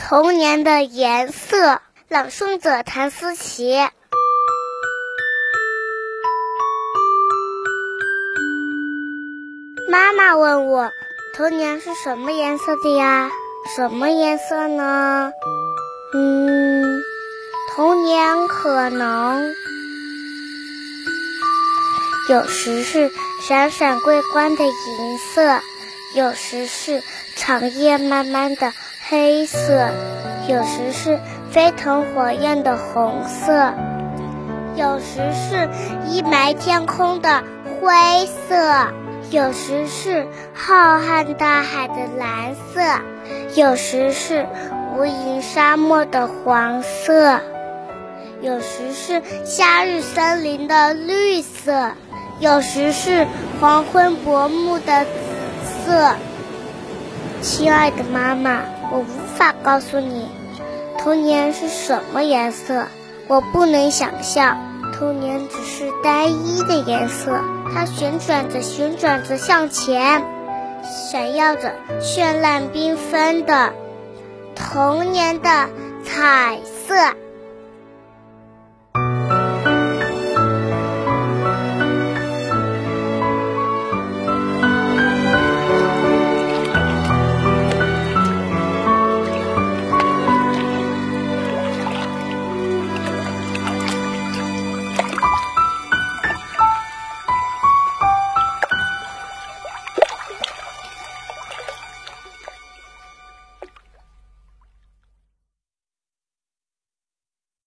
童年的颜色，朗诵者谭思琪。妈妈问我，童年是什么颜色的呀？什么颜色呢？嗯，童年可能有时是闪闪桂冠的银色，有时是长夜漫漫的黑色，有时是飞腾火焰的红色，有时是阴霾天空的灰色，有时是浩瀚大海的蓝色，有时是无垠沙漠的黄色，有时是夏日森林的绿色，有时是黄昏薄暮的紫色。亲爱的妈妈，我无法告诉你，童年是什么颜色，我不能想象。童年只是单一的颜色，它旋转着，旋转着向前，闪耀着绚烂缤纷的童年的彩色。